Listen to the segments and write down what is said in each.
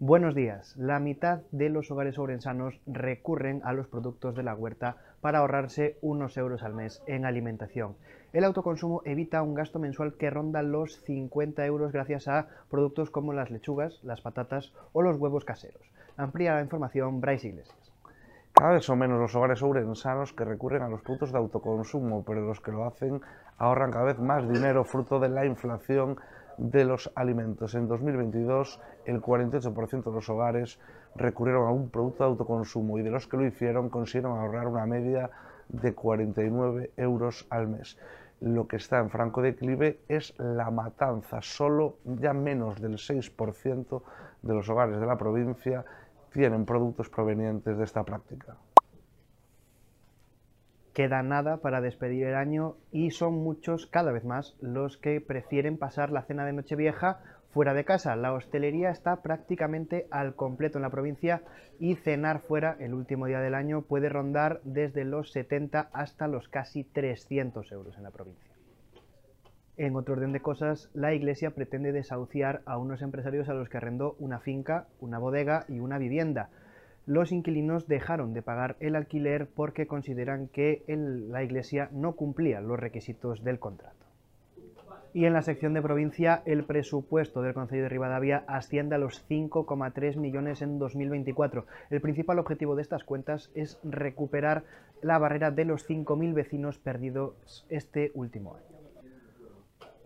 Buenos días. La mitad de los hogares ourensanos recurren a los productos de la huerta para ahorrarse unos euros al mes en alimentación. El autoconsumo evita un gasto mensual que ronda los 50 euros gracias a productos como las lechugas, las patatas o los huevos caseros. Amplía la información Bryce Iglesias. Cada vez son menos los hogares ourensanos que recurren a los productos de autoconsumo, pero los que lo hacen ahorran cada vez más dinero fruto de la inflación de los alimentos. En 2022, el 48% de los hogares recurrieron a un producto de autoconsumo y de los que lo hicieron consiguieron ahorrar una media de 49 euros al mes. Lo que está en franco declive es la matanza. Solo ya menos del 6% de los hogares de la provincia tienen productos provenientes de esta práctica queda nada para despedir el año y son muchos, cada vez más, los que prefieren pasar la cena de Nochevieja fuera de casa. La hostelería está prácticamente al completo en la provincia y cenar fuera el último día del año puede rondar desde los 70 hasta los casi 300 euros en la provincia. En otro orden de cosas, la Iglesia pretende desahuciar a unos empresarios a los que arrendó una finca, una bodega y una vivienda los inquilinos dejaron de pagar el alquiler porque consideran que la Iglesia no cumplía los requisitos del contrato. Y en la sección de provincia, el presupuesto del Consejo de Rivadavia asciende a los 5,3 millones en 2024. El principal objetivo de estas cuentas es recuperar la barrera de los 5.000 vecinos perdidos este último año.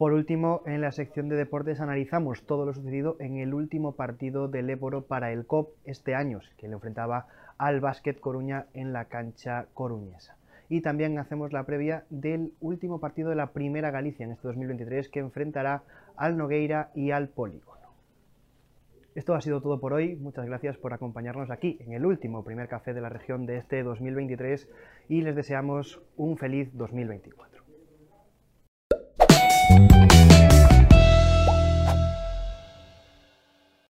Por último, en la sección de deportes analizamos todo lo sucedido en el último partido del Éboro para el COP este año, que le enfrentaba al Básquet Coruña en la cancha coruñesa. Y también hacemos la previa del último partido de la Primera Galicia en este 2023 que enfrentará al Nogueira y al Polígono. Esto ha sido todo por hoy. Muchas gracias por acompañarnos aquí en el último primer café de la región de este 2023 y les deseamos un feliz 2024.